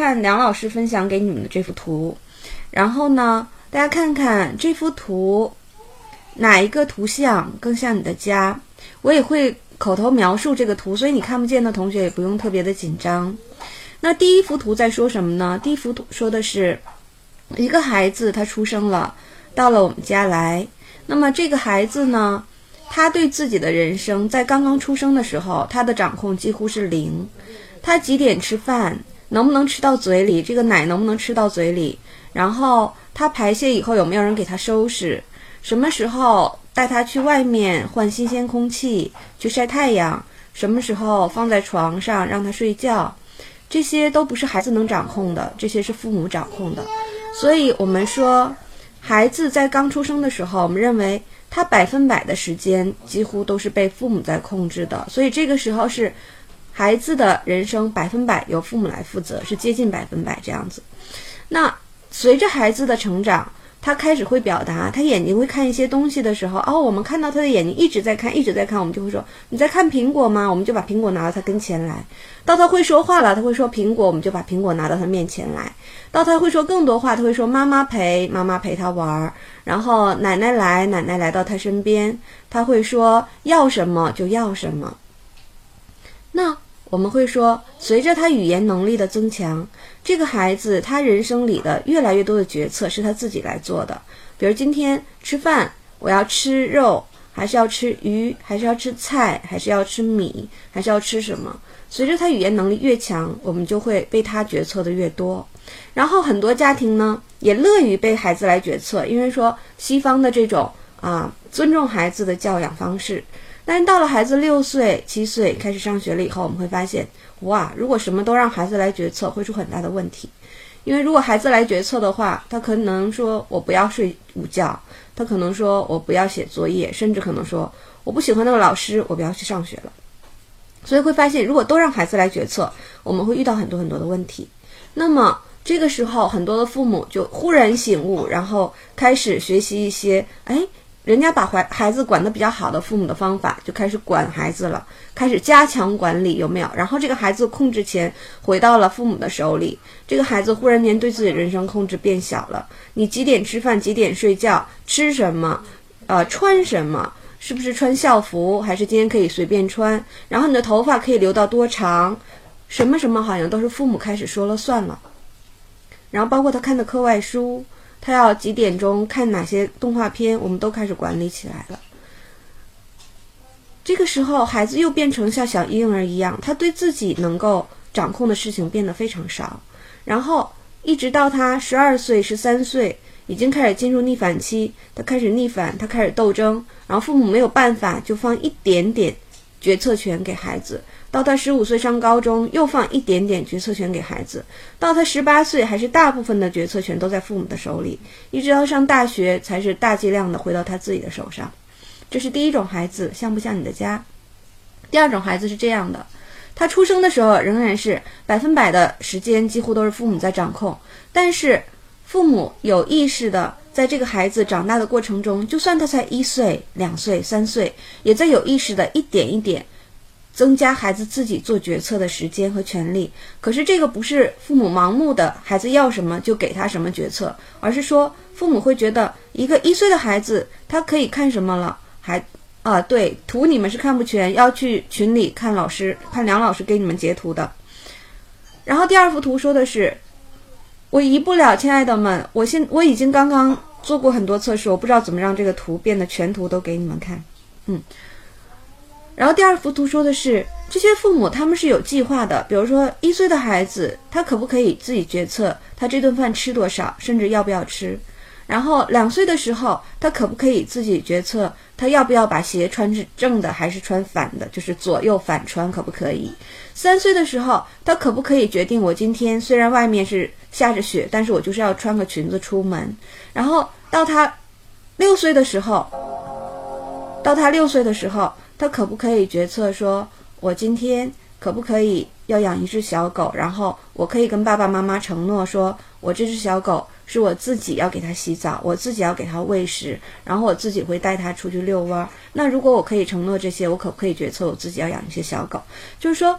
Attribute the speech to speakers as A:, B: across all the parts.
A: 看梁老师分享给你们的这幅图，然后呢，大家看看这幅图哪一个图像更像你的家？我也会口头描述这个图，所以你看不见的同学也不用特别的紧张。那第一幅图在说什么呢？第一幅图说的是一个孩子他出生了，到了我们家来。那么这个孩子呢，他对自己的人生在刚刚出生的时候，他的掌控几乎是零。他几点吃饭？能不能吃到嘴里？这个奶能不能吃到嘴里？然后他排泄以后有没有人给他收拾？什么时候带他去外面换新鲜空气，去晒太阳？什么时候放在床上让他睡觉？这些都不是孩子能掌控的，这些是父母掌控的。所以，我们说，孩子在刚出生的时候，我们认为他百分百的时间几乎都是被父母在控制的。所以，这个时候是。孩子的人生百分百由父母来负责，是接近百分百这样子。那随着孩子的成长，他开始会表达，他眼睛会看一些东西的时候，哦，我们看到他的眼睛一直在看，一直在看，我们就会说你在看苹果吗？我们就把苹果拿到他跟前来。到他会说话了，他会说苹果，我们就把苹果拿到他面前来。到他会说更多话，他会说妈妈陪妈妈陪他玩儿，然后奶奶来，奶奶来到他身边，他会说要什么就要什么。那我们会说，随着他语言能力的增强，这个孩子他人生里的越来越多的决策是他自己来做的。比如今天吃饭，我要吃肉，还是要吃鱼，还是要吃菜，还是要吃米，还是要吃什么？随着他语言能力越强，我们就会被他决策的越多。然后很多家庭呢，也乐于被孩子来决策，因为说西方的这种啊尊重孩子的教养方式。但到了孩子六岁、七岁开始上学了以后，我们会发现，哇，如果什么都让孩子来决策，会出很大的问题。因为如果孩子来决策的话，他可能说我不要睡午觉，他可能说我不要写作业，甚至可能说我不喜欢那个老师，我不要去上学了。所以会发现，如果都让孩子来决策，我们会遇到很多很多的问题。那么这个时候，很多的父母就忽然醒悟，然后开始学习一些，哎。人家把怀孩子管得比较好的父母的方法，就开始管孩子了，开始加强管理，有没有？然后这个孩子控制权回到了父母的手里，这个孩子忽然间对自己人生控制变小了。你几点吃饭？几点睡觉？吃什么？呃，穿什么？是不是穿校服？还是今天可以随便穿？然后你的头发可以留到多长？什么什么好像都是父母开始说了算了。然后包括他看的课外书。他要几点钟看哪些动画片，我们都开始管理起来了。这个时候，孩子又变成像小婴儿一样，他对自己能够掌控的事情变得非常少。然后一直到他十二岁、十三岁，已经开始进入逆反期，他开始逆反，他开始斗争，然后父母没有办法，就放一点点决策权给孩子。到他十五岁上高中，又放一点点决策权给孩子；到他十八岁，还是大部分的决策权都在父母的手里；一直到上大学，才是大剂量的回到他自己的手上。这是第一种孩子，像不像你的家？第二种孩子是这样的：他出生的时候仍然是百分百的时间几乎都是父母在掌控，但是父母有意识的在这个孩子长大的过程中，就算他才一岁、两岁、三岁，也在有意识的一点一点。增加孩子自己做决策的时间和权利，可是这个不是父母盲目的，孩子要什么就给他什么决策，而是说父母会觉得一个一岁的孩子他可以看什么了，还啊对图你们是看不全，要去群里看老师看梁老师给你们截图的。然后第二幅图说的是，我移不了，亲爱的们，我现我已经刚刚做过很多测试，我不知道怎么让这个图变得全图都给你们看，嗯。然后第二幅图说的是，这些父母他们是有计划的，比如说一岁的孩子，他可不可以自己决策他这顿饭吃多少，甚至要不要吃？然后两岁的时候，他可不可以自己决策他要不要把鞋穿是正的还是穿反的，就是左右反穿可不可以？三岁的时候，他可不可以决定我今天虽然外面是下着雪，但是我就是要穿个裙子出门？然后到他六岁的时候，到他六岁的时候。他可不可以决策说，我今天可不可以要养一只小狗？然后我可以跟爸爸妈妈承诺说，我这只小狗是我自己要给它洗澡，我自己要给它喂食，然后我自己会带它出去遛弯。那如果我可以承诺这些，我可不可以决策我自己要养一些小狗？就是说，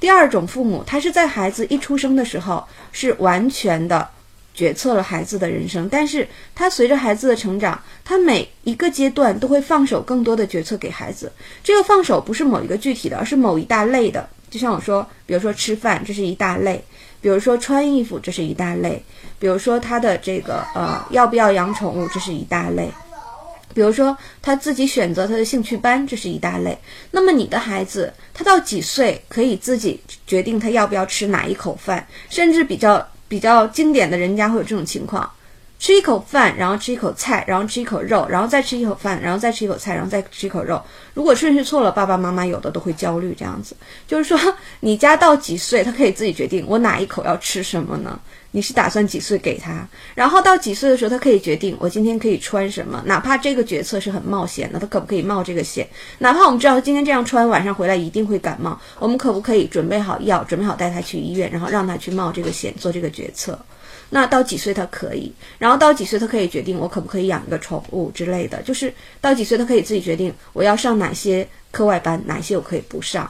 A: 第二种父母，他是在孩子一出生的时候是完全的决策了孩子的人生，但是他随着孩子的成长，他每一个阶段都会放手更多的决策给孩子。这个放手不是某一个具体的，而是某一大类的。就像我说，比如说吃饭，这是一大类；比如说穿衣服，这是一大类；比如说他的这个呃要不要养宠物，这是一大类；比如说他自己选择他的兴趣班，这是一大类。那么你的孩子，他到几岁可以自己决定他要不要吃哪一口饭？甚至比较比较经典的人家会有这种情况。吃一口饭，然后吃一口菜，然后吃一口肉，然后再吃一口饭，然后再吃一口菜，然后再吃一口肉。如果顺序错了，爸爸妈妈有的都会焦虑。这样子，就是说，你家到几岁，他可以自己决定我哪一口要吃什么呢？你是打算几岁给他？然后到几岁的时候，他可以决定我今天可以穿什么，哪怕这个决策是很冒险的，他可不可以冒这个险？哪怕我们知道今天这样穿，晚上回来一定会感冒，我们可不可以准备好药，准备好带他去医院，然后让他去冒这个险，做这个决策？那到几岁他可以？然后到几岁他可以决定我可不可以养一个宠物之类的？就是到几岁他可以自己决定我要上哪些课外班，哪些我可以不上。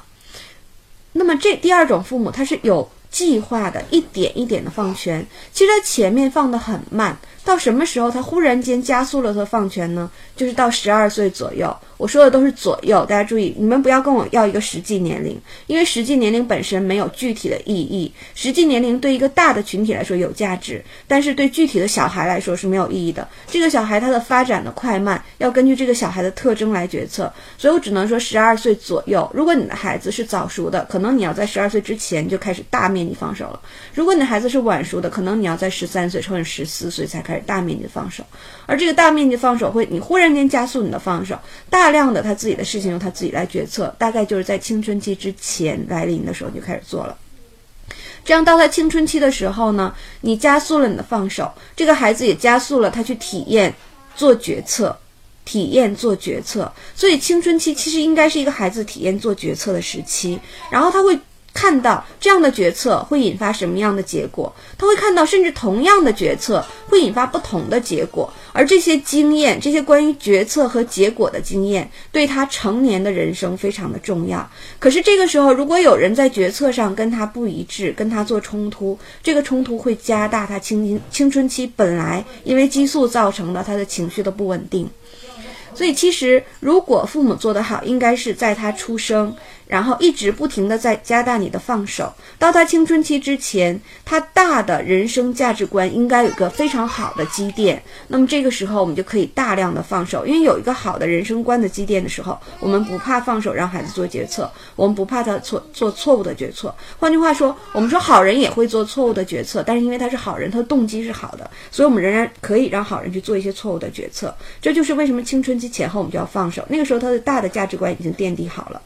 A: 那么这第二种父母他是有计划的，一点一点的放权。其实他前面放的很慢，到什么时候他忽然间加速了他放权呢？就是到十二岁左右。我说的都是左右，大家注意，你们不要跟我要一个实际年龄，因为实际年龄本身没有具体的意义。实际年龄对一个大的群体来说有价值，但是对具体的小孩来说是没有意义的。这个小孩他的发展的快慢要根据这个小孩的特征来决策，所以我只能说十二岁左右。如果你的孩子是早熟的，可能你要在十二岁之前就开始大面积放手了；如果你的孩子是晚熟的，可能你要在十三岁或者十四岁才开始大面积放手。而这个大面积放手会，你忽然间加速你的放手，大量的他自己的事情由他自己来决策，大概就是在青春期之前来临的时候就开始做了。这样到他青春期的时候呢，你加速了你的放手，这个孩子也加速了他去体验做决策，体验做决策。所以青春期其实应该是一个孩子体验做决策的时期，然后他会。看到这样的决策会引发什么样的结果？他会看到，甚至同样的决策会引发不同的结果。而这些经验，这些关于决策和结果的经验，对他成年的人生非常的重要。可是这个时候，如果有人在决策上跟他不一致，跟他做冲突，这个冲突会加大他青青春期本来因为激素造成的他的情绪的不稳定。所以，其实如果父母做得好，应该是在他出生。然后一直不停的在加大你的放手，到他青春期之前，他大的人生价值观应该有个非常好的积淀。那么这个时候我们就可以大量的放手，因为有一个好的人生观的积淀的时候，我们不怕放手让孩子做决策，我们不怕他错做错误的决策。换句话说，我们说好人也会做错误的决策，但是因为他是好人，他的动机是好的，所以我们仍然可以让好人去做一些错误的决策。这就是为什么青春期前后我们就要放手，那个时候他的大的价值观已经奠定好了。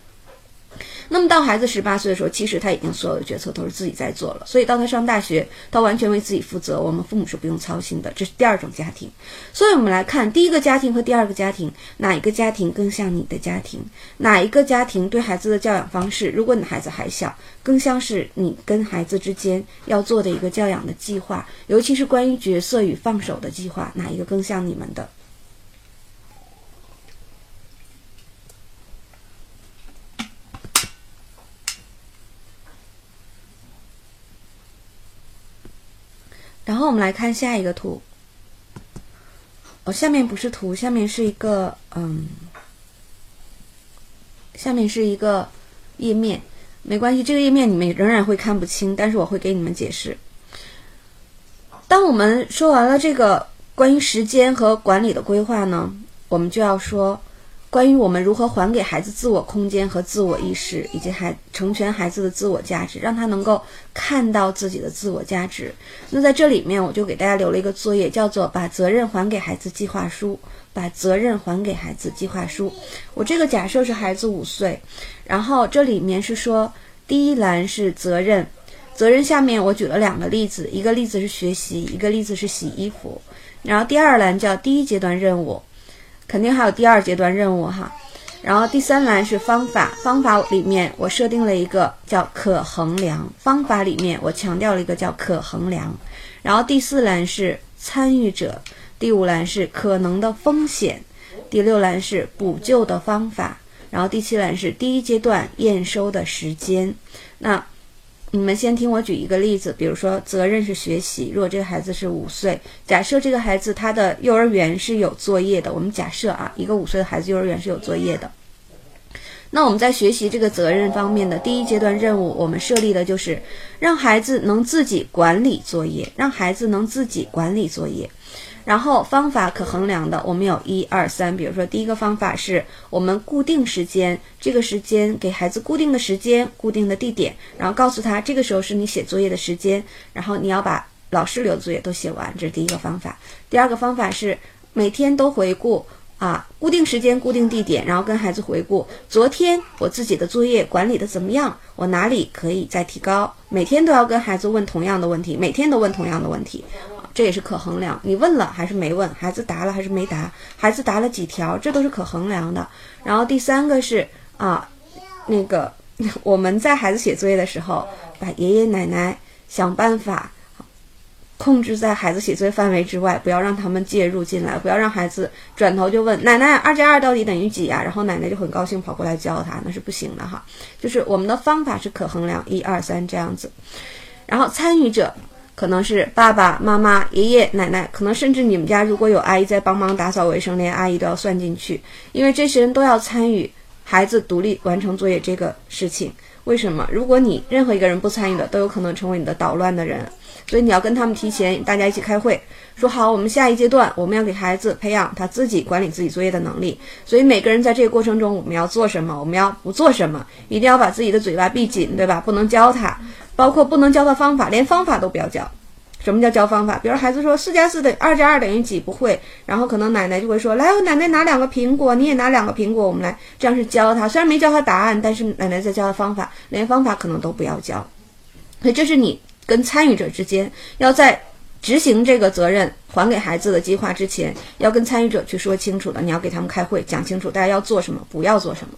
A: 那么到孩子十八岁的时候，其实他已经所有的决策都是自己在做了。所以到他上大学，他完全为自己负责，我们父母是不用操心的。这是第二种家庭。所以我们来看第一个家庭和第二个家庭，哪一个家庭更像你的家庭？哪一个家庭对孩子的教养方式，如果你的孩子还小，更像是你跟孩子之间要做的一个教养的计划，尤其是关于角色与放手的计划，哪一个更像你们的？然后我们来看下一个图。哦，下面不是图，下面是一个嗯，下面是一个页面，没关系，这个页面你们仍然会看不清，但是我会给你们解释。当我们说完了这个关于时间和管理的规划呢，我们就要说。关于我们如何还给孩子自我空间和自我意识，以及孩成全孩子的自我价值，让他能够看到自己的自我价值。那在这里面，我就给大家留了一个作业，叫做“把责任还给孩子计划书”。把责任还给孩子计划书。我这个假设是孩子五岁，然后这里面是说，第一栏是责任，责任下面我举了两个例子，一个例子是学习，一个例子是洗衣服。然后第二栏叫第一阶段任务。肯定还有第二阶段任务哈，然后第三栏是方法，方法里面我设定了一个叫可衡量，方法里面我强调了一个叫可衡量，然后第四栏是参与者，第五栏是可能的风险，第六栏是补救的方法，然后第七栏是第一阶段验收的时间。那你们先听我举一个例子，比如说责任是学习。如果这个孩子是五岁，假设这个孩子他的幼儿园是有作业的，我们假设啊，一个五岁的孩子幼儿园是有作业的。那我们在学习这个责任方面的第一阶段任务，我们设立的就是让孩子能自己管理作业，让孩子能自己管理作业。然后方法可衡量的，我们有一二三。比如说，第一个方法是我们固定时间，这个时间给孩子固定的时间、固定的地点，然后告诉他这个时候是你写作业的时间，然后你要把老师留的作业都写完。这是第一个方法。第二个方法是每天都回顾啊，固定时间、固定地点，然后跟孩子回顾昨天我自己的作业管理的怎么样，我哪里可以再提高。每天都要跟孩子问同样的问题，每天都问同样的问题。这也是可衡量，你问了还是没问？孩子答了还是没答？孩子答了几条？这都是可衡量的。然后第三个是啊，那个 我们在孩子写作业的时候，把爷爷奶奶想办法控制在孩子写作业范围之外，不要让他们介入进来，不要让孩子转头就问奶奶二加二到底等于几呀？然后奶奶就很高兴跑过来教他，那是不行的哈。就是我们的方法是可衡量，一二三这样子。然后参与者。可能是爸爸妈妈、爷爷奶奶，可能甚至你们家如果有阿姨在帮忙打扫卫生，连阿姨都要算进去，因为这些人都要参与孩子独立完成作业这个事情。为什么？如果你任何一个人不参与的，都有可能成为你的捣乱的人，所以你要跟他们提前，大家一起开会，说好我们下一阶段我们要给孩子培养他自己管理自己作业的能力。所以每个人在这个过程中，我们要做什么？我们要不做什么？一定要把自己的嘴巴闭紧，对吧？不能教他。包括不能教的方法，连方法都不要教。什么叫教方法？比如孩子说四加四等二加二等于几，不会，然后可能奶奶就会说：“来，我奶奶拿两个苹果，你也拿两个苹果，我们来。”这样是教他，虽然没教他答案，但是奶奶在教他方法，连方法可能都不要教。所以这是你跟参与者之间要在执行这个责任还给孩子的计划之前，要跟参与者去说清楚的。你要给他们开会讲清楚，大家要做什么，不要做什么。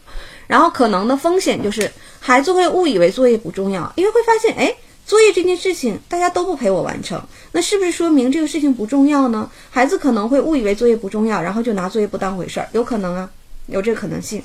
A: 然后可能的风险就是孩子会误以为作业不重要，因为会发现，哎，作业这件事情大家都不陪我完成，那是不是说明这个事情不重要呢？孩子可能会误以为作业不重要，然后就拿作业不当回事儿，有可能啊，有这个可能性。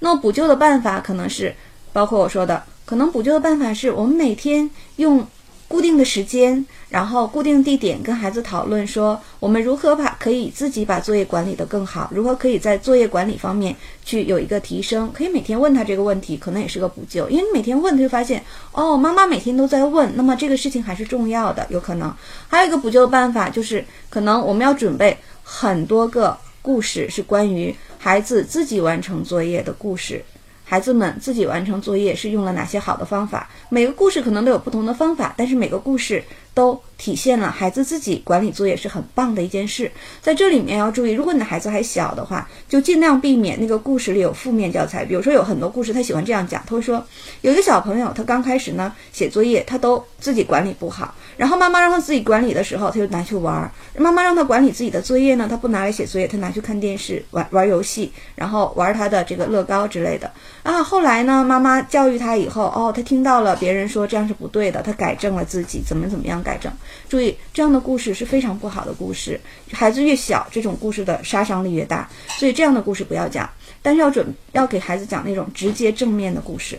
A: 那补救的办法可能是，包括我说的，可能补救的办法是我们每天用。固定的时间，然后固定地点，跟孩子讨论说，我们如何把可以自己把作业管理得更好，如何可以在作业管理方面去有一个提升。可以每天问他这个问题，可能也是个补救，因为你每天问，他就发现哦，妈妈每天都在问，那么这个事情还是重要的，有可能。还有一个补救。的办法就是，可能我们要准备很多个故事，是关于孩子自己完成作业的故事。孩子们自己完成作业是用了哪些好的方法？每个故事可能都有不同的方法，但是每个故事都体现了孩子自己管理作业是很棒的一件事。在这里面要注意，如果你的孩子还小的话，就尽量避免那个故事里有负面教材。比如说有很多故事，他喜欢这样讲，他会说有一个小朋友，他刚开始呢写作业，他都自己管理不好。然后妈妈让他自己管理的时候，他就拿去玩儿。妈妈让他管理自己的作业呢，他不拿来写作业，他拿去看电视、玩玩游戏，然后玩他的这个乐高之类的。啊，后来呢，妈妈教育他以后，哦，他听到了别人说这样是不对的，他改正了自己，怎么怎么样改正。注意，这样的故事是非常不好的故事。孩子越小，这种故事的杀伤力越大，所以这样的故事不要讲。但是要准要给孩子讲那种直接正面的故事。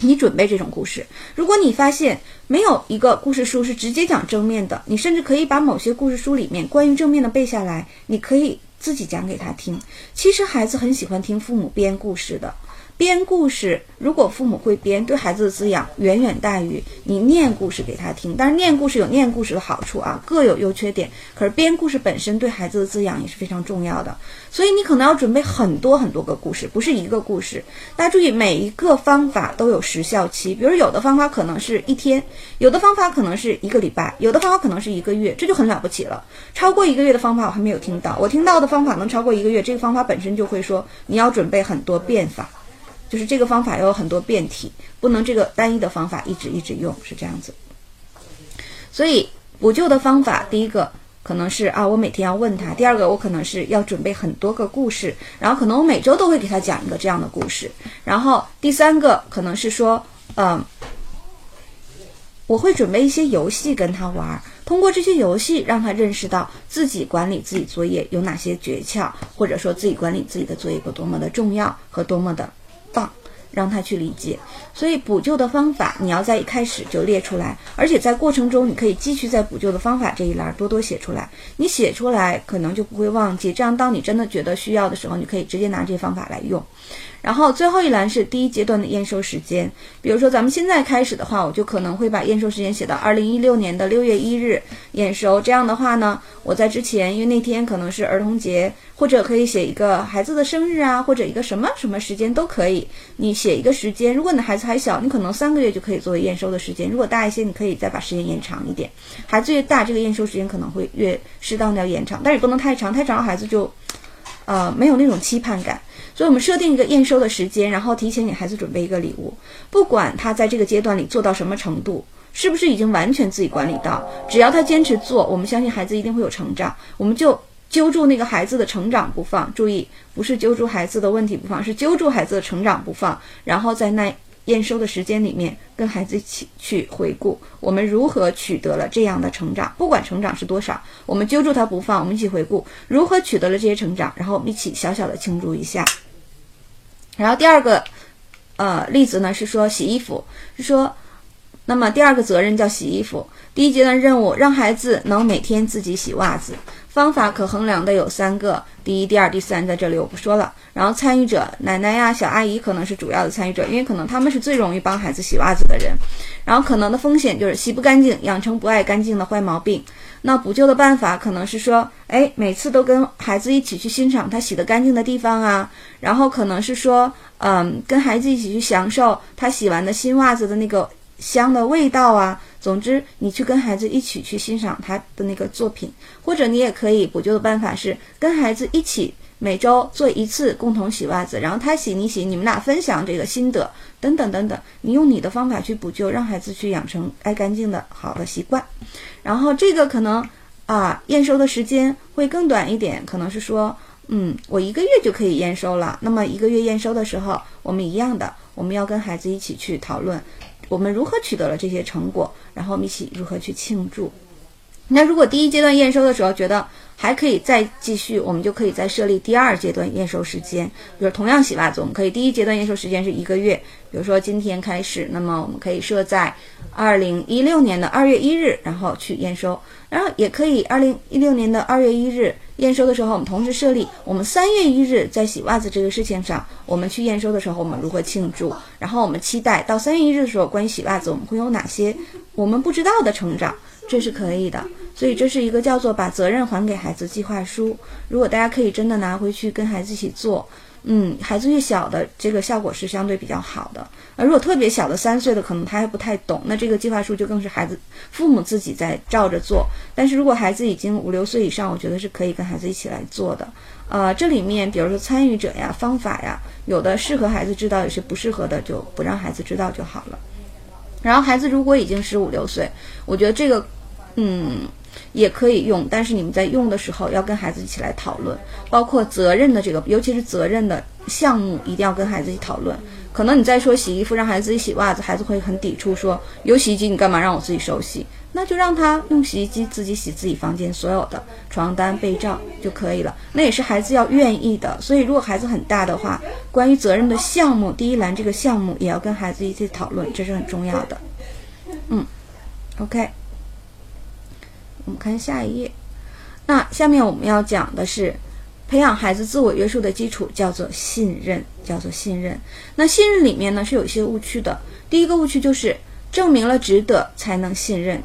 A: 你准备这种故事，如果你发现没有一个故事书是直接讲正面的，你甚至可以把某些故事书里面关于正面的背下来，你可以自己讲给他听。其实孩子很喜欢听父母编故事的。编故事，如果父母会编，对孩子的滋养远远大于你念故事给他听。但是念故事有念故事的好处啊，各有优缺点。可是编故事本身对孩子的滋养也是非常重要的。所以你可能要准备很多很多个故事，不是一个故事。大家注意，每一个方法都有时效期。比如有的方法可能是一天，有的方法可能是一个礼拜，有的方法可能是一个月，这就很了不起了。超过一个月的方法我还没有听到，我听到的方法能超过一个月，这个方法本身就会说你要准备很多变法。就是这个方法要有很多变体，不能这个单一的方法一直一直用，是这样子。所以补救的方法，第一个可能是啊，我每天要问他；第二个，我可能是要准备很多个故事，然后可能我每周都会给他讲一个这样的故事；然后第三个可能是说，嗯，我会准备一些游戏跟他玩，通过这些游戏让他认识到自己管理自己作业有哪些诀窍，或者说自己管理自己的作业有多么的重要和多么的。大让他去理解。所以补救的方法你要在一开始就列出来，而且在过程中你可以继续在补救的方法这一栏多多写出来。你写出来可能就不会忘记，这样当你真的觉得需要的时候，你可以直接拿这些方法来用。然后最后一栏是第一阶段的验收时间，比如说咱们现在开始的话，我就可能会把验收时间写到二零一六年的六月一日验收。这样的话呢，我在之前，因为那天可能是儿童节，或者可以写一个孩子的生日啊，或者一个什么什么时间都可以。你写一个时间，如果你的孩子还小，你可能三个月就可以作为验收的时间；如果大一些，你可以再把时间延长一点。孩子越大，这个验收时间可能会越适当的要延长，但是不能太长，太长孩子就，呃，没有那种期盼感。所以，我们设定一个验收的时间，然后提前给孩子准备一个礼物。不管他在这个阶段里做到什么程度，是不是已经完全自己管理到，只要他坚持做，我们相信孩子一定会有成长。我们就揪住那个孩子的成长不放，注意，不是揪住孩子的问题不放，是揪住孩子的成长不放。然后在那验收的时间里面，跟孩子一起去回顾我们如何取得了这样的成长，不管成长是多少，我们揪住他不放，我们一起回顾如何取得了这些成长，然后我们一起小小的庆祝一下。然后第二个，呃，例子呢是说洗衣服，是说，那么第二个责任叫洗衣服。第一阶段任务让孩子能每天自己洗袜子，方法可衡量的有三个：第一、第二、第三，在这里我不说了。然后参与者奶奶呀、小阿姨可能是主要的参与者，因为可能他们是最容易帮孩子洗袜子的人。然后可能的风险就是洗不干净，养成不爱干净的坏毛病。那补救的办法可能是说，哎，每次都跟孩子一起去欣赏他洗得干净的地方啊，然后可能是说，嗯，跟孩子一起去享受他洗完的新袜子的那个香的味道啊。总之，你去跟孩子一起去欣赏他的那个作品，或者你也可以补救的办法是跟孩子一起每周做一次共同洗袜子，然后他洗你洗，你们俩分享这个心得，等等等等。你用你的方法去补救，让孩子去养成爱干净的好的习惯。然后这个可能啊，验收的时间会更短一点，可能是说，嗯，我一个月就可以验收了。那么一个月验收的时候，我们一样的，我们要跟孩子一起去讨论，我们如何取得了这些成果，然后我们一起如何去庆祝。那如果第一阶段验收的时候觉得还可以再继续，我们就可以再设立第二阶段验收时间。比如同样洗袜子，我们可以第一阶段验收时间是一个月，比如说今天开始，那么我们可以设在。二零一六年的二月一日，然后去验收，然后也可以二零一六年的二月一日验收的时候，我们同时设立我们三月一日在洗袜子这个事情上，我们去验收的时候，我们如何庆祝？然后我们期待到三月一日的时候，关于洗袜子，我们会有哪些我们不知道的成长？这是可以的。所以这是一个叫做把责任还给孩子计划书。如果大家可以真的拿回去跟孩子一起做。嗯，孩子越小的这个效果是相对比较好的。那如果特别小的三岁的，可能他还不太懂，那这个计划书就更是孩子父母自己在照着做。但是如果孩子已经五六岁以上，我觉得是可以跟孩子一起来做的。呃，这里面比如说参与者呀、方法呀，有的适合孩子知道，有些不适合的就不让孩子知道就好了。然后孩子如果已经十五六岁，我觉得这个，嗯。也可以用，但是你们在用的时候要跟孩子一起来讨论，包括责任的这个，尤其是责任的项目，一定要跟孩子一起讨论。可能你在说洗衣服，让孩子自己洗袜子，孩子会很抵触，说有洗衣机你干嘛让我自己手洗？那就让他用洗衣机自己洗自己房间所有的床单被罩就可以了。那也是孩子要愿意的。所以如果孩子很大的话，关于责任的项目，第一栏这个项目也要跟孩子一起讨论，这是很重要的。嗯，OK。我们看下一页，那下面我们要讲的是培养孩子自我约束的基础，叫做信任，叫做信任。那信任里面呢是有一些误区的。第一个误区就是证明了值得才能信任，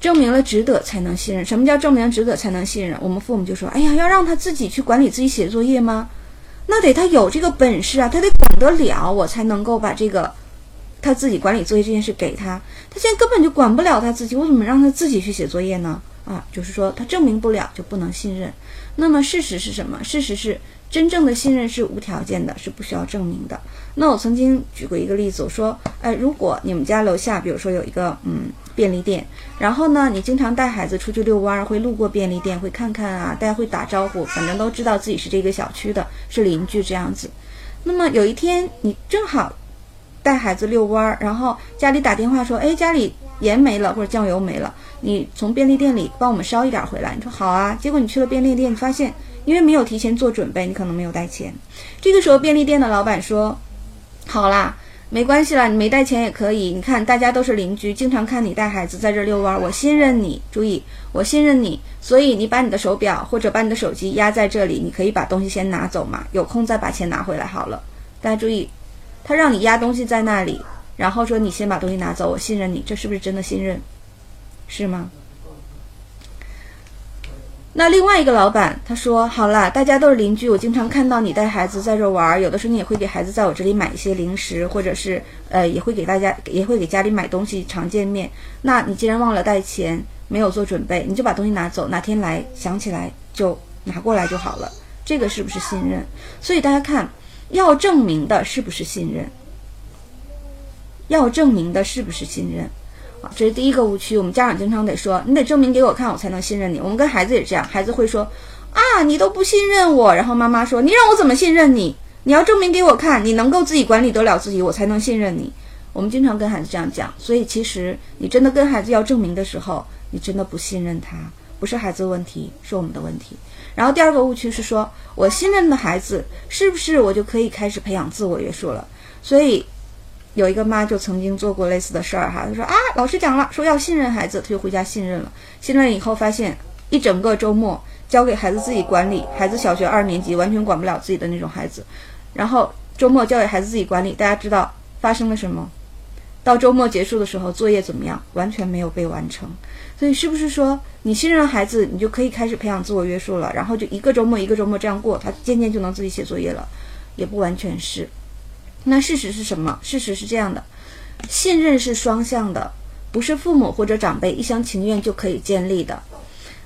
A: 证明了值得才能信任。什么叫证明值得才能信任？我们父母就说：“哎呀，要让他自己去管理自己写作业吗？那得他有这个本事啊，他得管得了，我才能够把这个。”他自己管理作业这件事给他，他现在根本就管不了他自己，我怎么让他自己去写作业呢？啊，就是说他证明不了就不能信任。那么事实是什么？事实是真正的信任是无条件的，是不需要证明的。那我曾经举过一个例子，我说，哎，如果你们家楼下，比如说有一个嗯便利店，然后呢，你经常带孩子出去遛弯，会路过便利店，会看看啊，大家会打招呼，反正都知道自己是这个小区的，是邻居这样子。那么有一天你正好。带孩子遛弯儿，然后家里打电话说：“哎，家里盐没了或者酱油没了，你从便利店里帮我们捎一点回来。”你说好啊。结果你去了便利店，你发现因为没有提前做准备，你可能没有带钱。这个时候便利店的老板说：“好啦，没关系啦，你没带钱也可以。你看，大家都是邻居，经常看你带孩子在这遛弯儿，我信任你。注意，我信任你，所以你把你的手表或者把你的手机压在这里，你可以把东西先拿走嘛，有空再把钱拿回来好了。大家注意，他让你压东西在那里，然后说你先把东西拿走，我信任你，这是不是真的信任？是吗？那另外一个老板他说：“好啦，大家都是邻居，我经常看到你带孩子在这玩，有的时候你也会给孩子在我这里买一些零食，或者是呃也会给大家也会给家里买东西，常见面。那你既然忘了带钱，没有做准备，你就把东西拿走，哪天来想起来就拿过来就好了。这个是不是信任？所以大家看，要证明的是不是信任？要证明的是不是信任？”啊这是第一个误区，我们家长经常得说，你得证明给我看，我才能信任你。我们跟孩子也这样，孩子会说，啊，你都不信任我。然后妈妈说，你让我怎么信任你？你要证明给我看，你能够自己管理得了自己，我才能信任你。我们经常跟孩子这样讲，所以其实你真的跟孩子要证明的时候，你真的不信任他，不是孩子的问题，是我们的问题。然后第二个误区是说，我信任的孩子，是不是我就可以开始培养自我约束了？所以。有一个妈就曾经做过类似的事儿哈，她说啊，老师讲了，说要信任孩子，她就回家信任了。信任以后发现，一整个周末交给孩子自己管理，孩子小学二年级完全管不了自己的那种孩子。然后周末交给孩子自己管理，大家知道发生了什么？到周末结束的时候，作业怎么样？完全没有被完成。所以是不是说你信任孩子，你就可以开始培养自我约束了？然后就一个周末一个周末这样过，他渐渐就能自己写作业了？也不完全是。那事实是什么？事实是这样的，信任是双向的，不是父母或者长辈一厢情愿就可以建立的。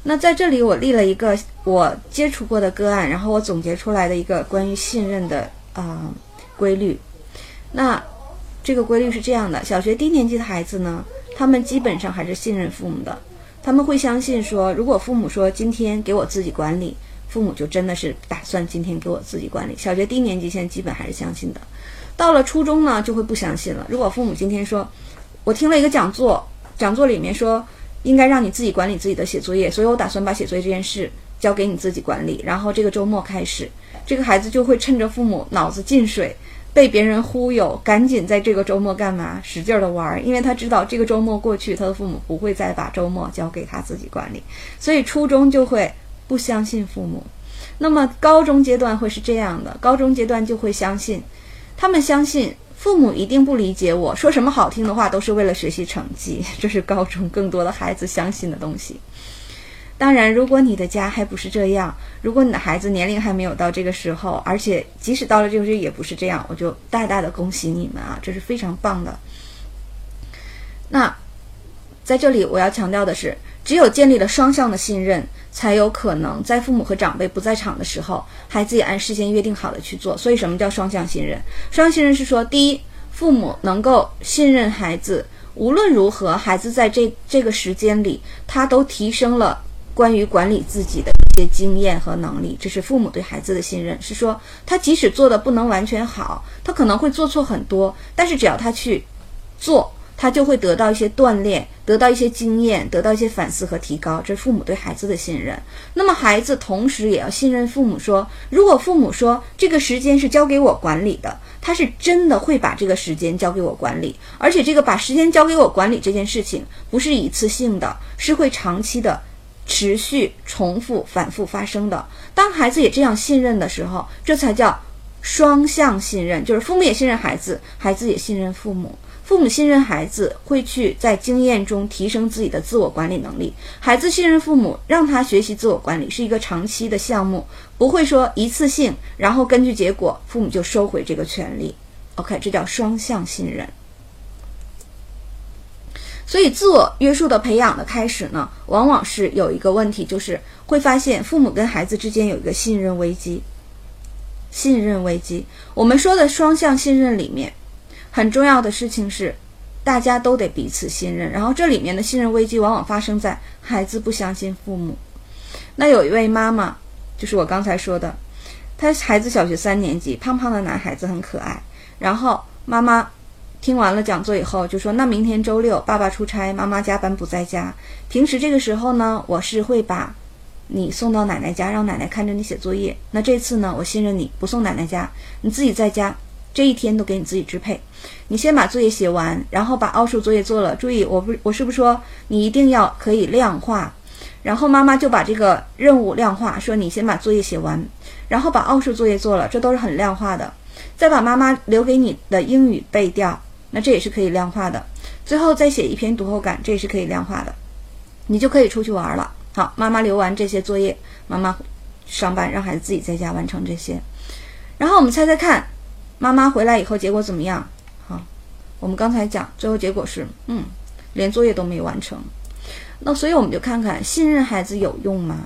A: 那在这里，我立了一个我接触过的个案，然后我总结出来的一个关于信任的啊规律。那这个规律是这样的：小学低年级的孩子呢，他们基本上还是信任父母的，他们会相信说，如果父母说今天给我自己管理，父母就真的是打算今天给我自己管理。小学低年级现在基本还是相信的。到了初中呢，就会不相信了。如果父母今天说，我听了一个讲座，讲座里面说应该让你自己管理自己的写作业，所以我打算把写作业这件事交给你自己管理。然后这个周末开始，这个孩子就会趁着父母脑子进水，被别人忽悠，赶紧在这个周末干嘛？使劲的玩，因为他知道这个周末过去，他的父母不会再把周末交给他自己管理，所以初中就会不相信父母。那么高中阶段会是这样的，高中阶段就会相信。他们相信父母一定不理解我说什么好听的话，都是为了学习成绩。这是高中更多的孩子相信的东西。当然，如果你的家还不是这样，如果你的孩子年龄还没有到这个时候，而且即使到了这个时候也不是这样，我就大大的恭喜你们啊，这是非常棒的。那在这里我要强调的是。只有建立了双向的信任，才有可能在父母和长辈不在场的时候，孩子也按事先约定好的去做。所以，什么叫双向信任？双向信任是说，第一，父母能够信任孩子，无论如何，孩子在这这个时间里，他都提升了关于管理自己的一些经验和能力。这是父母对孩子的信任，是说他即使做的不能完全好，他可能会做错很多，但是只要他去做。他就会得到一些锻炼，得到一些经验，得到一些反思和提高。这是父母对孩子的信任。那么孩子同时也要信任父母，说如果父母说这个时间是交给我管理的，他是真的会把这个时间交给我管理，而且这个把时间交给我管理这件事情不是一次性的，是会长期的、持续、重复、反复发生的。当孩子也这样信任的时候，这才叫双向信任，就是父母也信任孩子，孩子也信任父母。父母信任孩子，会去在经验中提升自己的自我管理能力。孩子信任父母，让他学习自我管理，是一个长期的项目，不会说一次性，然后根据结果，父母就收回这个权利。OK，这叫双向信任。所以，自我约束的培养的开始呢，往往是有一个问题，就是会发现父母跟孩子之间有一个信任危机。信任危机，我们说的双向信任里面。很重要的事情是，大家都得彼此信任。然后这里面的信任危机往往发生在孩子不相信父母。那有一位妈妈，就是我刚才说的，她孩子小学三年级，胖胖的男孩子很可爱。然后妈妈听完了讲座以后就说：“那明天周六爸爸出差，妈妈加班不在家。平时这个时候呢，我是会把你送到奶奶家，让奶奶看着你写作业。那这次呢，我信任你不送奶奶家，你自己在家。”这一天都给你自己支配。你先把作业写完，然后把奥数作业做了。注意，我不，我是不是说你一定要可以量化？然后妈妈就把这个任务量化，说你先把作业写完，然后把奥数作业做了，这都是很量化的。再把妈妈留给你的英语背掉，那这也是可以量化的。最后再写一篇读后感，这也是可以量化的。你就可以出去玩了。好，妈妈留完这些作业，妈妈上班，让孩子自己在家完成这些。然后我们猜猜看，妈妈回来以后结果怎么样？好，我们刚才讲，最后结果是，嗯，连作业都没完成。那所以我们就看看，信任孩子有用吗？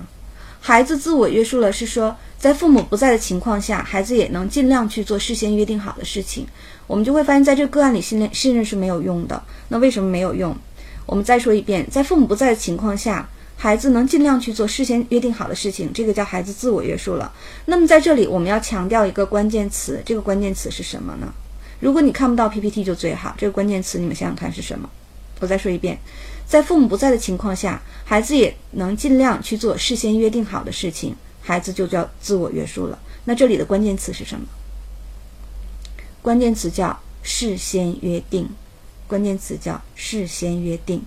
A: 孩子自我约束了，是说在父母不在的情况下，孩子也能尽量去做事先约定好的事情。我们就会发现，在这个个案里，信任信任是没有用的。那为什么没有用？我们再说一遍，在父母不在的情况下，孩子能尽量去做事先约定好的事情，这个叫孩子自我约束了。那么在这里，我们要强调一个关键词，这个关键词是什么呢？如果你看不到 PPT 就最好。这个关键词你们想想看是什么？我再说一遍，在父母不在的情况下，孩子也能尽量去做事先约定好的事情，孩子就叫自我约束了。那这里的关键词是什么？关键词叫事先约定。关键词叫事先约定。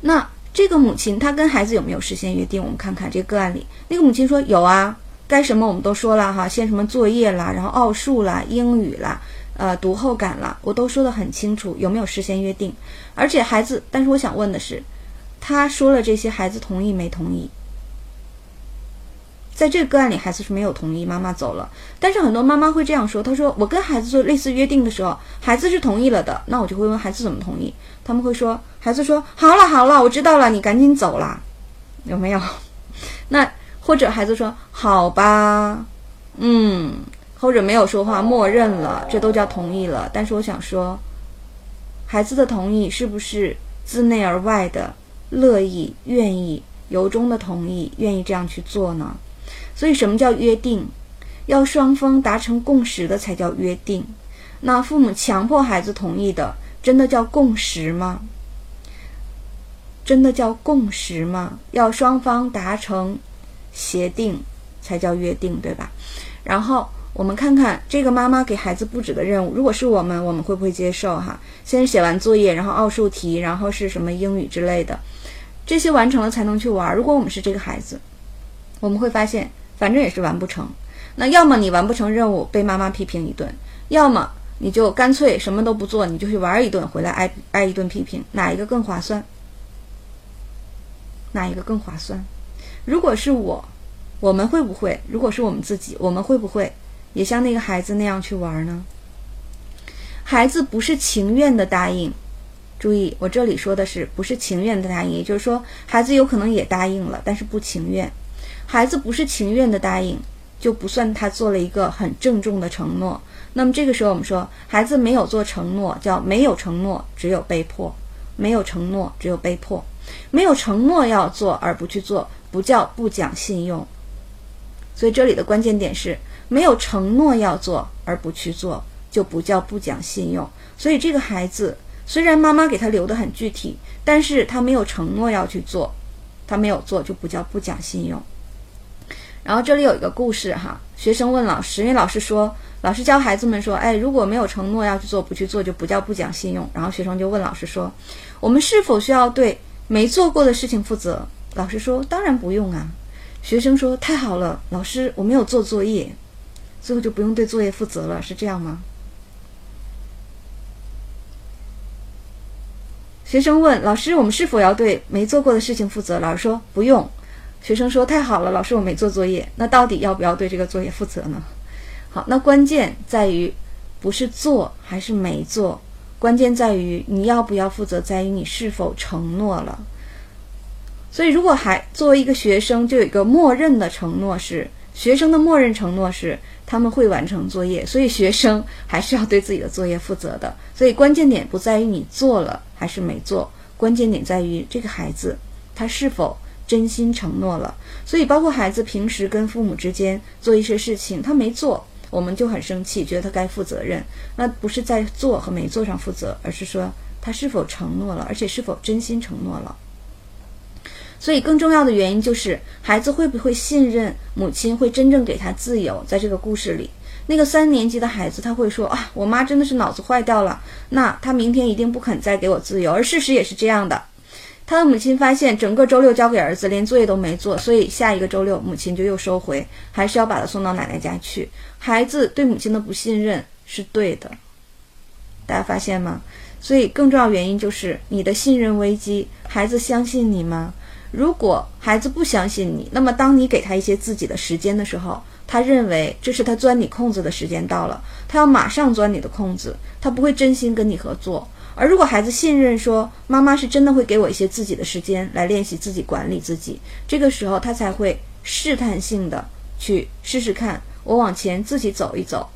A: 那这个母亲她跟孩子有没有事先约定？我们看看这个案里，那个母亲说有啊，该什么我们都说了哈，先什么作业啦，然后奥数啦，英语啦，呃，读后感啦，我都说的很清楚，有没有事先约定？而且孩子，但是我想问的是，他说了这些，孩子同意没同意？在这个个案里，孩子是没有同意，妈妈走了。但是很多妈妈会这样说：“她说我跟孩子做类似约定的时候，孩子是同意了的。那我就会问孩子怎么同意？他们会说，孩子说好了好了，我知道了，你赶紧走啦，有没有？那或者孩子说好吧，嗯，或者没有说话，默认了，这都叫同意了。但是我想说，孩子的同意是不是自内而外的乐意、愿意、由衷的同意，愿意这样去做呢？”所以，什么叫约定？要双方达成共识的才叫约定。那父母强迫孩子同意的，真的叫共识吗？真的叫共识吗？要双方达成协定才叫约定，对吧？然后我们看看这个妈妈给孩子布置的任务，如果是我们，我们会不会接受？哈，先写完作业，然后奥数题，然后是什么英语之类的，这些完成了才能去玩。如果我们是这个孩子，我们会发现。反正也是完不成，那要么你完不成任务被妈妈批评一顿，要么你就干脆什么都不做，你就去玩一顿，回来挨挨一顿批评，哪一个更划算？哪一个更划算？如果是我，我们会不会？如果是我们自己，我们会不会也像那个孩子那样去玩呢？孩子不是情愿的答应，注意，我这里说的是不是情愿的答应，也就是说，孩子有可能也答应了，但是不情愿。孩子不是情愿的答应，就不算他做了一个很郑重的承诺。那么这个时候，我们说孩子没有做承诺，叫没有承诺，只有被迫；没有承诺，只有被迫；没有承诺要做而不去做，不叫不讲信用。所以这里的关键点是没有承诺要做而不去做，就不叫不讲信用。所以这个孩子虽然妈妈给他留的很具体，但是他没有承诺要去做，他没有做就不叫不讲信用。然后这里有一个故事哈，学生问老师，因为老师说，老师教孩子们说，哎，如果没有承诺要去做，不去做就不叫不讲信用。然后学生就问老师说，我们是否需要对没做过的事情负责？老师说，当然不用啊。学生说，太好了，老师，我没有做作业，最后就不用对作业负责了，是这样吗？学生问老师，我们是否要对没做过的事情负责？老师说，不用。学生说：“太好了，老师，我没做作业。那到底要不要对这个作业负责呢？”好，那关键在于不是做还是没做，关键在于你要不要负责，在于你是否承诺了。所以，如果还作为一个学生，就有一个默认的承诺是，学生的默认承诺是他们会完成作业，所以学生还是要对自己的作业负责的。所以，关键点不在于你做了还是没做，关键点在于这个孩子他是否。真心承诺了，所以包括孩子平时跟父母之间做一些事情，他没做，我们就很生气，觉得他该负责任。那不是在做和没做上负责，而是说他是否承诺了，而且是否真心承诺了。所以更重要的原因就是孩子会不会信任母亲会真正给他自由。在这个故事里，那个三年级的孩子他会说啊，我妈真的是脑子坏掉了，那他明天一定不肯再给我自由。而事实也是这样的，他的母亲发现整个周六交给儿子，连作业都没做，所以下一个周六母亲就又收回，还是要把他送到奶奶家去。孩子对母亲的不信任是对的，大家发现吗？所以更重要原因就是你的信任危机，孩子相信你吗？如果孩子不相信你，那么当你给他一些自己的时间的时候，他认为这是他钻你空子的时间到了，他要马上钻你的空子，他不会真心跟你合作。而如果孩子信任说妈妈是真的会给我一些自己的时间来练习自己管理自己，这个时候他才会试探性的去试试看，我往前自己走一走，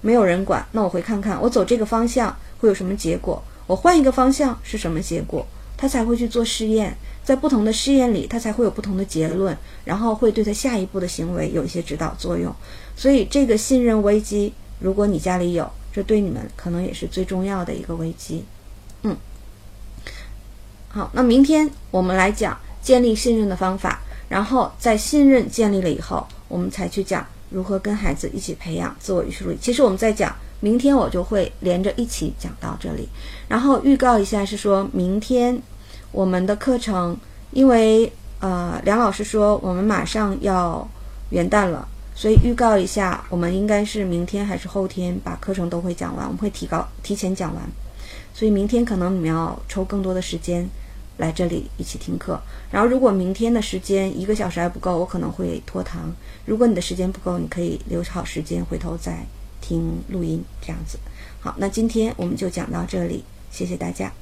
A: 没有人管，那我会看看我走这个方向会有什么结果。我换一个方向是什么结果？他才会去做试验，在不同的试验里，他才会有不同的结论，然后会对他下一步的行为有一些指导作用。所以，这个信任危机，如果你家里有，这对你们可能也是最重要的一个危机。嗯，好，那明天我们来讲建立信任的方法，然后在信任建立了以后，我们才去讲如何跟孩子一起培养自我约束力。其实我们在讲。明天我就会连着一起讲到这里，然后预告一下是说明天我们的课程，因为呃梁老师说我们马上要元旦了，所以预告一下，我们应该是明天还是后天把课程都会讲完，我们会提高提前讲完，所以明天可能你们要抽更多的时间来这里一起听课，然后如果明天的时间一个小时还不够，我可能会拖堂，如果你的时间不够，你可以留好时间回头再。听录音这样子，好，那今天我们就讲到这里，谢谢大家。